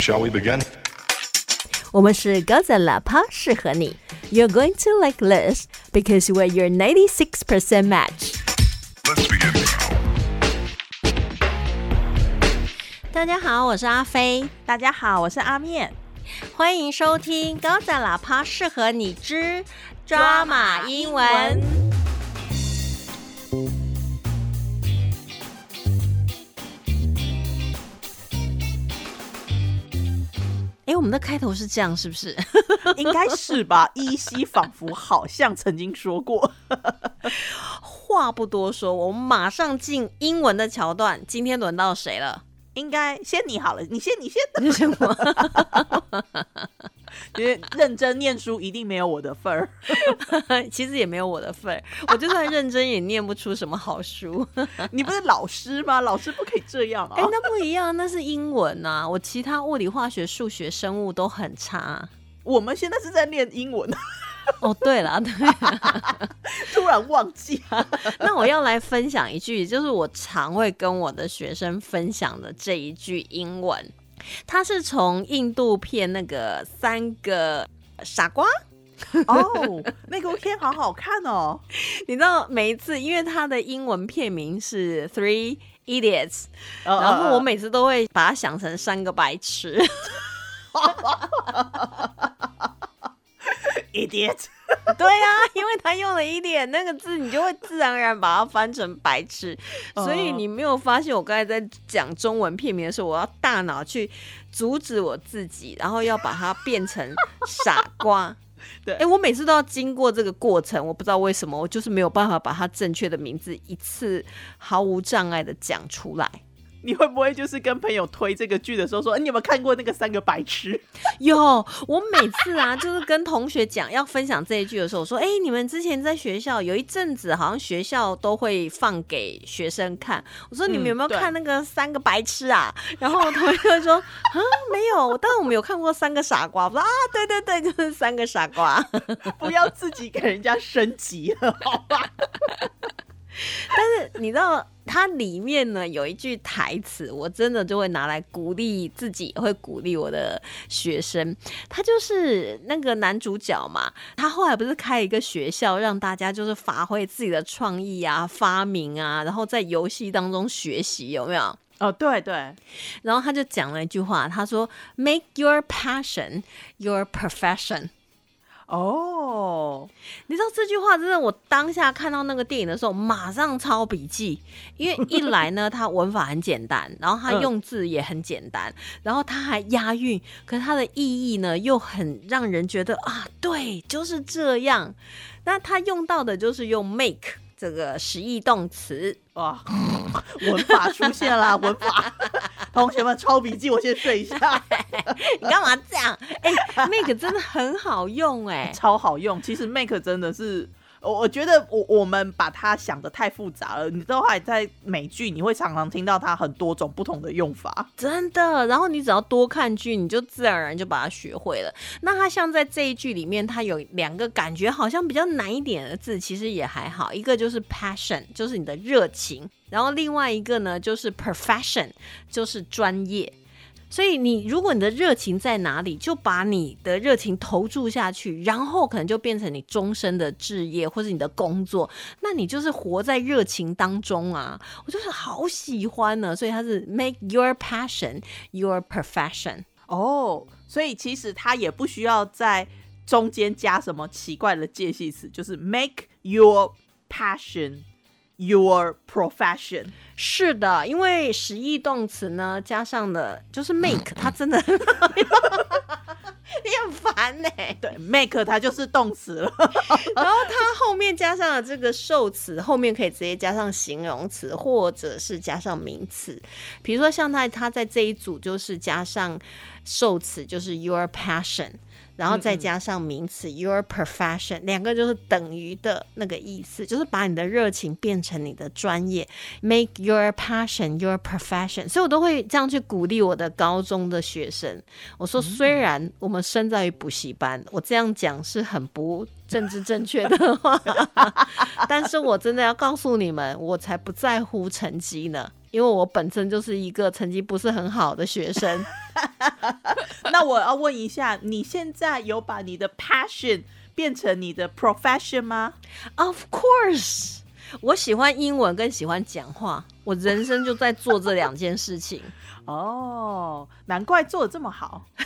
Shall we begin? 我们是高赞喇叭，适合你。You're going to like this because we're your 96% match. Let's begin. 大家好，我是阿飞，大家好，我是阿面。欢迎收听高赞喇叭，适合你之抓马英文。 哎，我们的开头是这样，是不是？应该是吧。依稀仿佛好像曾经说过。话不多说，我们马上进英文的桥段。今天轮到谁了？应该先你好了，你先，你先。为什么？因为认真念书一定没有我的份儿。其实也没有我的份儿，我就算认真也念不出什么好书。你不是老师吗？老师不可以这样啊！哎，那不一样，那是英文呐。我其他物理、化学、数学、生物都很差。我们现在是在念英文。哦，对了，对，突然忘记。那我要来分享一句，就是我常会跟我的学生分享的这一句英文。它是从印度片那个三个傻瓜哦，那个片好好看哦。你知道每一次，因为它的英文片名是 Three Idiots，然后我每次都会把它想成三个白痴。Idiot，对呀，因为他用了一点那个字，你就会自然而然把它翻成白痴。所以你没有发现我刚才在讲中文片名的时候，我要大脑去阻止我自己，然后要把它变成傻瓜。对，哎，我每次都要经过这个过程，我不知道为什么，我就是没有办法把它正确的名字一次毫无障碍的讲出来。你会不会就是跟朋友推这个剧的时候说，你有没有看过那个三个白痴？有，我每次啊，就是跟同学讲要分享这一句的时候，我说，哎，你们之前在学校有一阵子，好像学校都会放给学生看。我说，你们有没有看那个三个白痴啊？然后我同学就说，啊，没有，但是我们有看过三个傻瓜。我说，啊，对对对，就是三个傻瓜。不要自己给人家升级了，好吧？但是你知道，它里面呢有一句台词，我真的就会拿来鼓励自己，也会鼓励我的学生。他就是那个男主角嘛，他后来不是开一个学校，让大家就是发挥自己的创意啊、发明啊，然后在游戏当中学习，有没有？哦，对对。然后他就讲了一句话，他说：“Make your passion your profession。”哦，你知道这句话真的，我当下看到那个电影的时候，马上抄笔记，因为一来呢，它文法很简单，然后它用字也很简单，然后它还押韵，可是它的意义呢又很让人觉得啊，对，就是这样。那它用到的就是用 make 这个实义动词，哇，文法出现了，文法。同学们抄笔记，我先睡一下。你干嘛这样？哎，make 真的很好用哎，超好用。其实 make 真的是。我我觉得我我们把它想的太复杂了，你都还在美剧，你会常常听到它很多种不同的用法，真的。然后你只要多看剧，你就自然而然就把它学会了。那它像在这一句里面，它有两个感觉好像比较难一点的字，其实也还好。一个就是 passion，就是你的热情，然后另外一个呢就是 profession，就是专业。所以你如果你的热情在哪里，就把你的热情投注下去，然后可能就变成你终身的志业或者你的工作，那你就是活在热情当中啊！我就是好喜欢呢，所以它是 make your passion your profession 哦，所以其实它也不需要在中间加什么奇怪的介系词，就是 make your passion。Your profession 是的，因为实义动词呢加上了就是 make，它真的 你很烦呢。对，make 它就是动词了，然后它后面加上了这个受词，后面可以直接加上形容词或者是加上名词。比如说像他他在这一组就是加上受词，就是 your passion。然后再加上名词 your profession，两个就是等于的那个意思，就是把你的热情变成你的专业，make your passion your profession。所以我都会这样去鼓励我的高中的学生。我说，虽然我们身在于补习班，我这样讲是很不政治正确的话，但是我真的要告诉你们，我才不在乎成绩呢。因为我本身就是一个成绩不是很好的学生，那我要问一下，你现在有把你的 passion 变成你的 profession 吗？Of course，我喜欢英文跟喜欢讲话，我人生就在做这两件事情。哦，难怪做的这么好。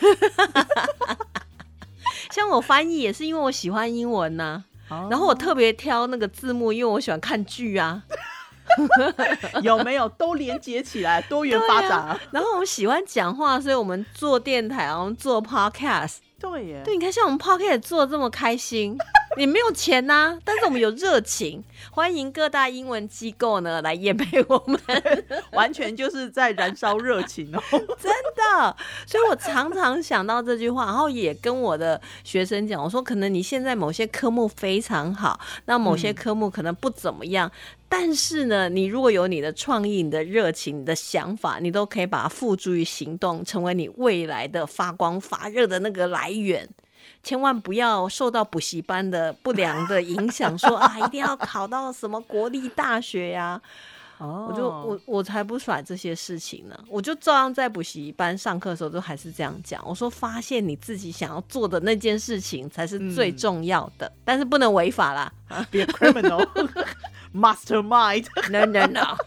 像我翻译也是因为我喜欢英文呐、然然后我特别挑那个字幕，因为我喜欢看剧啊。有没有都连接起来，多元发展啊？然后我们喜欢讲话，所以我们做电台，然后做 podcast。对耶，对，你看像我们 podcast 做的这么开心，你没有钱呐、但是我们有热情，欢迎各大英文机构呢来验配我们。完全就是在燃烧热情哦。真的，所以我常常想到这句话，然后也跟我的学生讲，我说可能你现在某些科目非常好，那某些科目可能不怎么样，但是呢，你如果有你的创意、你的热情、你的想法，你都可以把它付诸于行动，成为你未来的发光发热的那个来源。千万不要受到补习班的不良的影响，说啊一定要考到什么国立大学呀、哦我就我我才不甩这些事情呢，我就照样在补习班上课的时候都还是这样讲。我说，发现你自己想要做的那件事情才是最嗯重要的，但是不能违法啦。a criminal mastermind，No no no，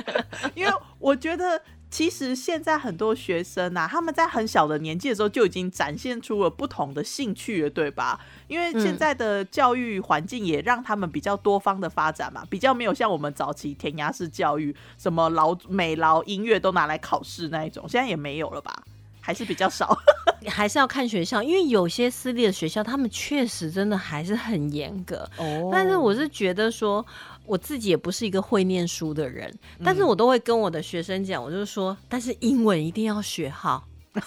因为我觉得。其实现在很多学生啊，他们在很小的年纪的时候就已经展现出了不同的兴趣了，对吧？因为现在的教育环境也让他们比较多方的发展嘛，比较没有像我们早期填鸭式教育，什么劳美劳音乐都拿来考试那一种，现在也没有了吧？还是比较少。还是要看学校，因为有些私立的学校，他们确实真的还是很严格。哦但是我是觉得说，我自己也不是一个会念书的人，但是我都会跟我的学生讲，我就说，但是英文一定要学好。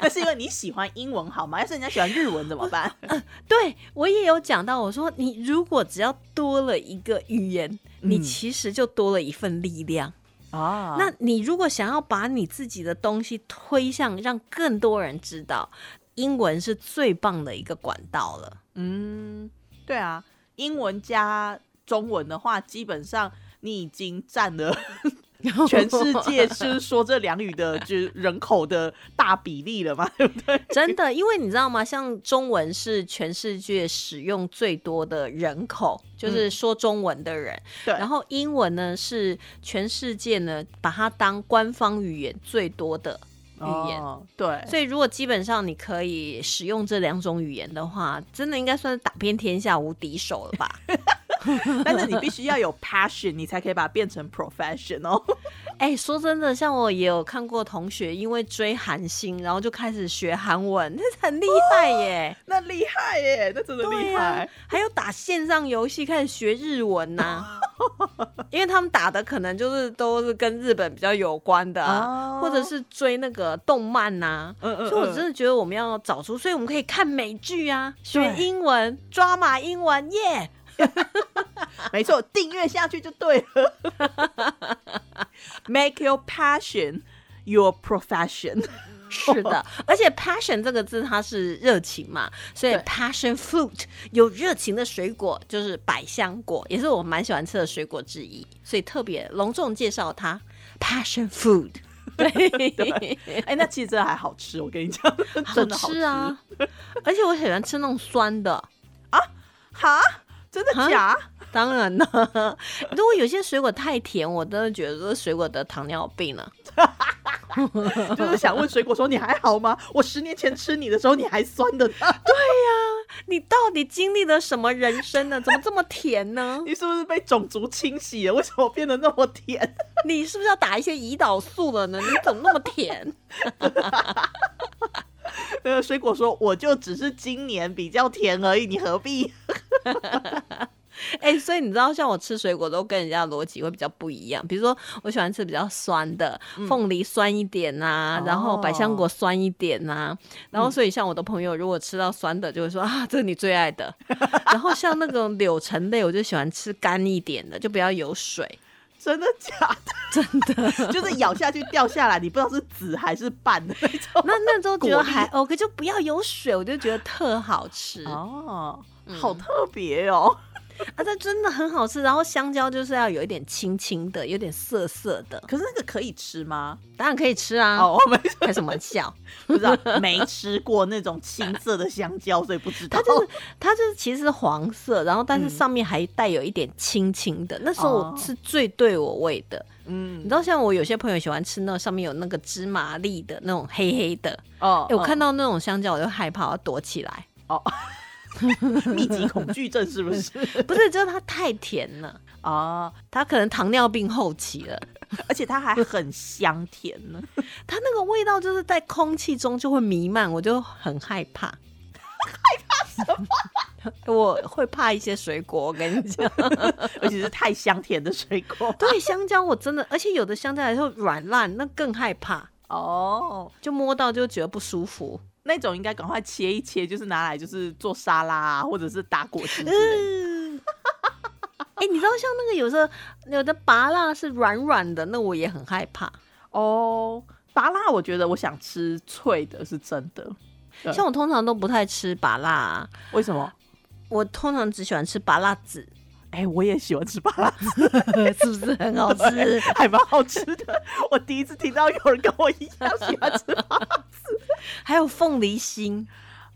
那是因为你喜欢英文好吗？要是人家喜欢日文怎么办？对我也有讲到，我说你如果只要多了一个语言，你嗯其实就多了一份力量。啊那你如果想要把你自己的东西推向让更多人知道，英文是最棒的一个管道了。嗯，对啊，英文加中文的话，基本上你已经占了 全世界是说这两语的就是人口的大比例了嘛，对不对？真的，因为你知道吗？像中文是全世界使用最多的人口，就是说中文的人。对然后英文呢是全世界呢把它当官方语言最多的语言。哦对，所以，如果基本上你可以使用这两种语言的话，真的应该算是打遍天下无敌手了吧？但是你必须要有 passion，你才可以把它变成 profession 哦。哎、说真的，像我也有看过同学因为追韩星，然后就开始学韩文，那很厉害耶。那厉害耶，那真的厉害。还有打线上游戏开始学日文呐、因为他们打的可能就是都是跟日本比较有关的、啊，哦。或者是追那个动漫呐、嗯嗯所以我真的觉得我们要找出，所以我们可以看美剧啊，学英文，抓马英文，耶、没错，订阅下去就对了。Make your passion your profession。是的，而且 passion 这个字它是热情嘛，所以 passion fruit 有热情的水果就是百香果，也是我蛮喜欢吃的水果之一，所以特别隆重介绍它 passion food。对，哎、那其实真的还好吃，我跟你讲，真的好吃啊！而且我喜欢吃那种酸的啊，哈，真的哈假？当然了，如果有些水果太甜，我真的觉得这水果得糖尿病了。就是想问水果说你还好吗？我十年前吃你的时候你还酸的呢，你到底经历了什么人生呢？怎么这么甜呢？你是不是被种族清洗了？为什么变得那么甜？你是不是要打一些胰岛素了呢？你怎么那么甜？那个水果说我就只是今年比较甜而已，你何必？哎、所以你知道，像我吃水果都跟人家的逻辑会比较不一样。比如说，我喜欢吃比较酸的，凤梨酸一点呐、然后百香果酸一点呐、然后所以像我的朋友，如果吃到酸的，就会说啊，这是你最爱的。然后像那种柳橙类，我就喜欢吃干一点的，就不要有水。真的假的？真的，就是咬下去掉下来，你不知道是籽还是瓣的那种。那那时候觉得果还 OK，就不要有水，我就觉得特好吃。哦，嗯好特别哦。啊，这真的很好吃。然后香蕉就是要有一点青青的，有点涩涩的，可是那个可以吃吗？当然可以吃啊。哦，我没 开什么玩笑？不知道，没吃过那种青色的香蕉，所以不知道。它就是它就是其实是黄色，然后但是上面还带有一点青青的。那时候我是最对我味的。嗯，你知道像我有些朋友喜欢吃那上面有那个芝麻粒的那种黑黑的哦。哎，我看到那种香蕉我就害怕，要躲起来。哦。密集恐惧症是不是？不是，就是它太甜了哦！它可能糖尿病后期了，而且它还很香甜呢。它那个味道就是在空气中就会弥漫，我就很害怕。害怕什么？我会怕一些水果，我跟你讲，而且是太香甜的水果。对，香蕉我真的，而且有的香蕉还是软烂，那更害怕哦。就摸到就觉得不舒服。那种应该赶快切一切，就是拿来就是做沙拉啊，或者是打果汁。哎，你知道像那个有时候有的拔辣是软软的，那我也很害怕哦。拔辣我觉得我想吃脆的，是真的。像我通常都不太吃拔辣，为什么？我通常只喜欢吃拔辣子。哎，我也喜欢吃拔辣子，是不是很好吃？还蛮好吃的。我第一次听到有人跟我一样喜欢吃拔辣子。还有凤梨心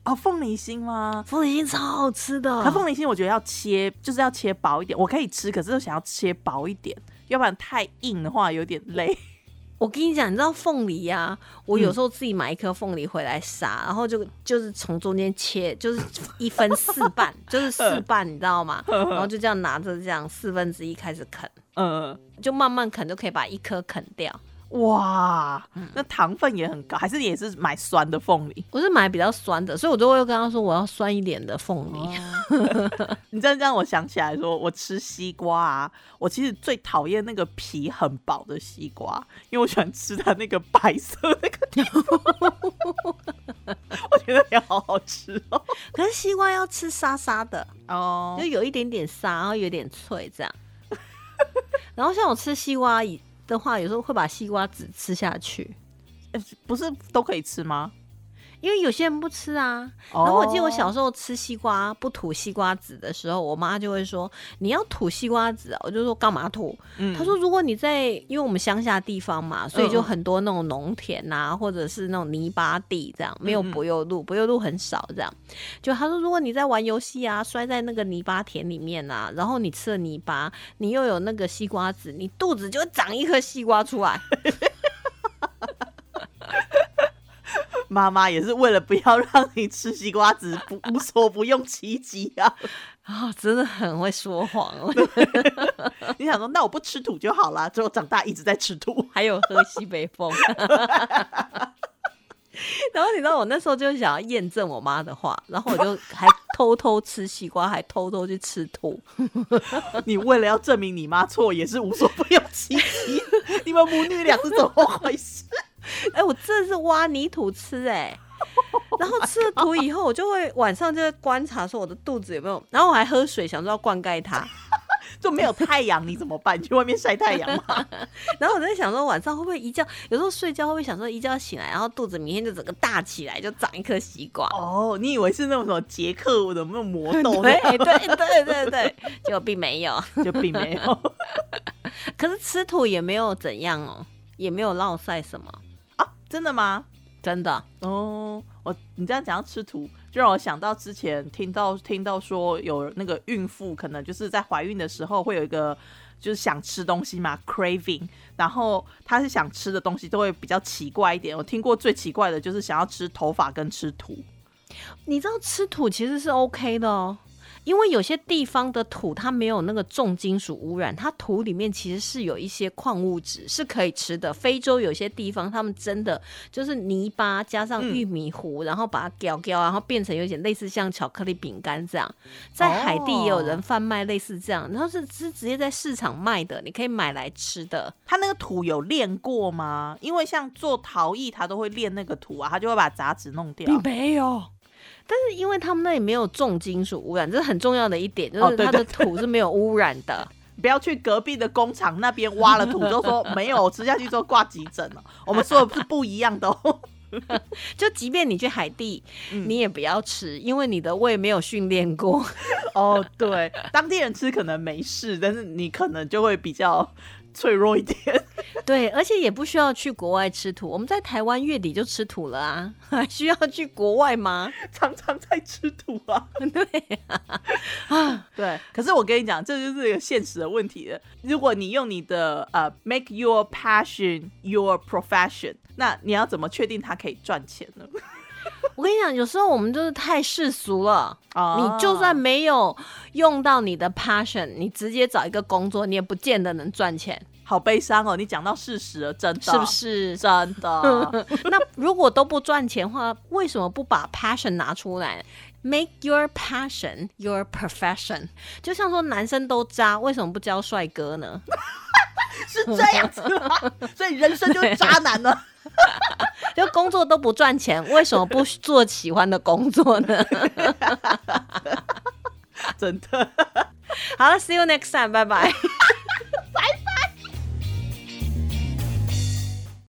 哦，凤梨心吗？凤梨心超好吃的。可凤梨心我觉得要切，就是要切薄一点。我可以吃，可是想要切薄一点，要不然太硬的话有点累。我跟你讲，你知道凤梨呀？我有时候自己买一颗凤梨回来杀，然后就就是从中间切，就是一分四瓣，就是四 瓣，你知道吗？然后就这样拿着这样四分之一开始啃，嗯，就慢慢啃就可以把一颗啃掉。哇，那糖分也很高，还是也是买酸的凤梨？我是买比较酸的，所以我都会跟他说我要酸一点的凤梨。你这样让我想起来，说我吃西瓜啊，我其实最讨厌那个皮很薄的西瓜，因为我喜欢吃它那个白色那个条，我觉得也好好吃哦。可是西瓜要吃沙沙的哦，就有一点点沙，然后有点脆这样。然后像我吃西瓜以。的话，有时候会把西瓜籽吃下去，不是都可以吃吗？因为有些人不吃啊。然后我记得我小时候吃西瓜不吐西瓜籽的时候，我妈就会说：“你要吐西瓜籽。”我就说：“干嘛吐？”她说：“如果你在，因为我们乡下地方嘛，所以就很多那种农田呐，或者是那种泥巴地，这样没有柏油路，柏油路很少。这样，就她说，如果你在玩游戏啊，摔在那个泥巴田里面啊，然后你吃了泥巴，你又有那个西瓜籽，你肚子就会长一颗西瓜出来。”妈妈也是为了不要让你吃西瓜子，不无所不用其极啊！啊，真的很会说谎。你想说，那我不吃土就好了？最后长大一直在吃土，还有喝西北风。然后你知道，我那时候就想要验证我妈的话，然后我就还偷偷吃西瓜，还偷偷去吃土。你为了要证明你妈错，也是无所不用其极。你们母女俩是怎么回事？哎，我真的是挖泥土吃哎，然后吃了土以后，我就会晚上就会观察说我的肚子有没有，然后我还喝水，想说要灌溉它，就没有太阳你怎么办？去外面晒太阳嘛。然后我在想说晚上会不会一觉，有时候睡觉会不会想说一觉醒来，然后肚子明天就整个大起来，就长一颗西瓜？哦，你以为是那种什么杰克的那种魔豆？对对对对对，结果并没有，就并没有。可是吃土也没有怎样哦，也没有落晒什么。真的吗？真的哦，我你这样讲要吃土，就让我想到之前听到听到说有那个孕妇可能就是在怀孕的时候会有一个就是想吃东西嘛，craving，然后她是想吃的东西都会比较奇怪一点。我听过最奇怪的就是想要吃头发跟吃土，你知道吃土其实是 OK 的哦。因为有些地方的土它没有那个重金属污染，它土里面其实是有一些矿物质是可以吃的。非洲有些地方他们真的就是泥巴加上玉米糊，然后把它搅搅，然后变成有点类似像巧克力饼干这样。在海地也有人贩卖类似这样，然后是是直接在市场卖的，你可以买来吃的。它那个土有炼过吗？因为像做陶艺，它都会炼那个土啊，它就会把杂质弄掉。没有。但是因为他们那里没有重金属污染，这是很重要的一点，就是它的土是没有污染的。不要去隔壁的工厂那边挖了土，就说没有吃下去之后挂急诊了。我们说的是不一样的哦。就即便你去海地，你也不要吃，因为你的胃没有训练过。哦，对，当地人吃可能没事，但是你可能就会比较。脆弱一点，对，而且也不需要去国外吃土，我们在台湾月底就吃土了啊，还 需要去国外吗？常常在吃土啊，对啊，对。可是我跟你讲，这就是一个现实的问题了。如果你用你的呃，make your passion your profession，那你要怎么确定它可以赚钱呢？我跟你讲，有时候我们就是太世俗了。你就算没有用到你的 passion，你直接找一个工作，你也不见得能赚钱。好悲伤哦！你讲到事实了，真的是不是真的？那如果都不赚钱的话，为什么不把 passion 拿出来？Make your passion your profession。就像说男生都渣，为什么不教帅哥呢？是这样子吗？所以人生就是渣男呢？就工作都不赚钱，为什么不做喜欢的工作呢？真的。好了，See you next time，拜拜。